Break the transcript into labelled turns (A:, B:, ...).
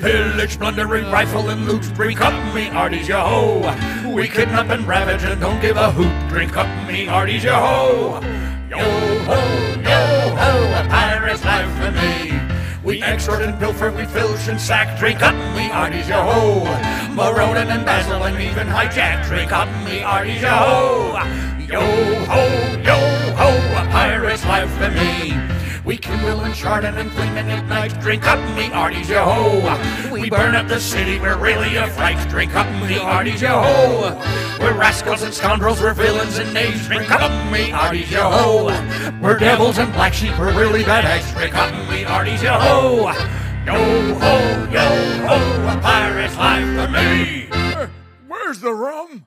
A: pillage, plundering, rifle and loot. Drink up me hearties, yo ho. We kidnap and ravage and don't give a hoot. Drink up me hearties, yo ho. Yo ho, yo ho, a pirate's life for me. We extort and pilfer, we filch and sack. Drink up me hearties, yo ho. Maronin and Basil and even hijack. Drink up me hearties. Yo ho, yo ho, life for me. We kindle and chardon and flame and ignite. Drink up me hearties, yo. We burn up the city, we're really a fright. Drink up me hearties, yo. We're rascals and scoundrels, we're villains and knaves. Drink up me hearties, yo. We're devils and black sheep, we're really bad eggs. Drink up me hearties, yo. Yo ho, yo ho, a pirate's life for me.
B: Where's the rum?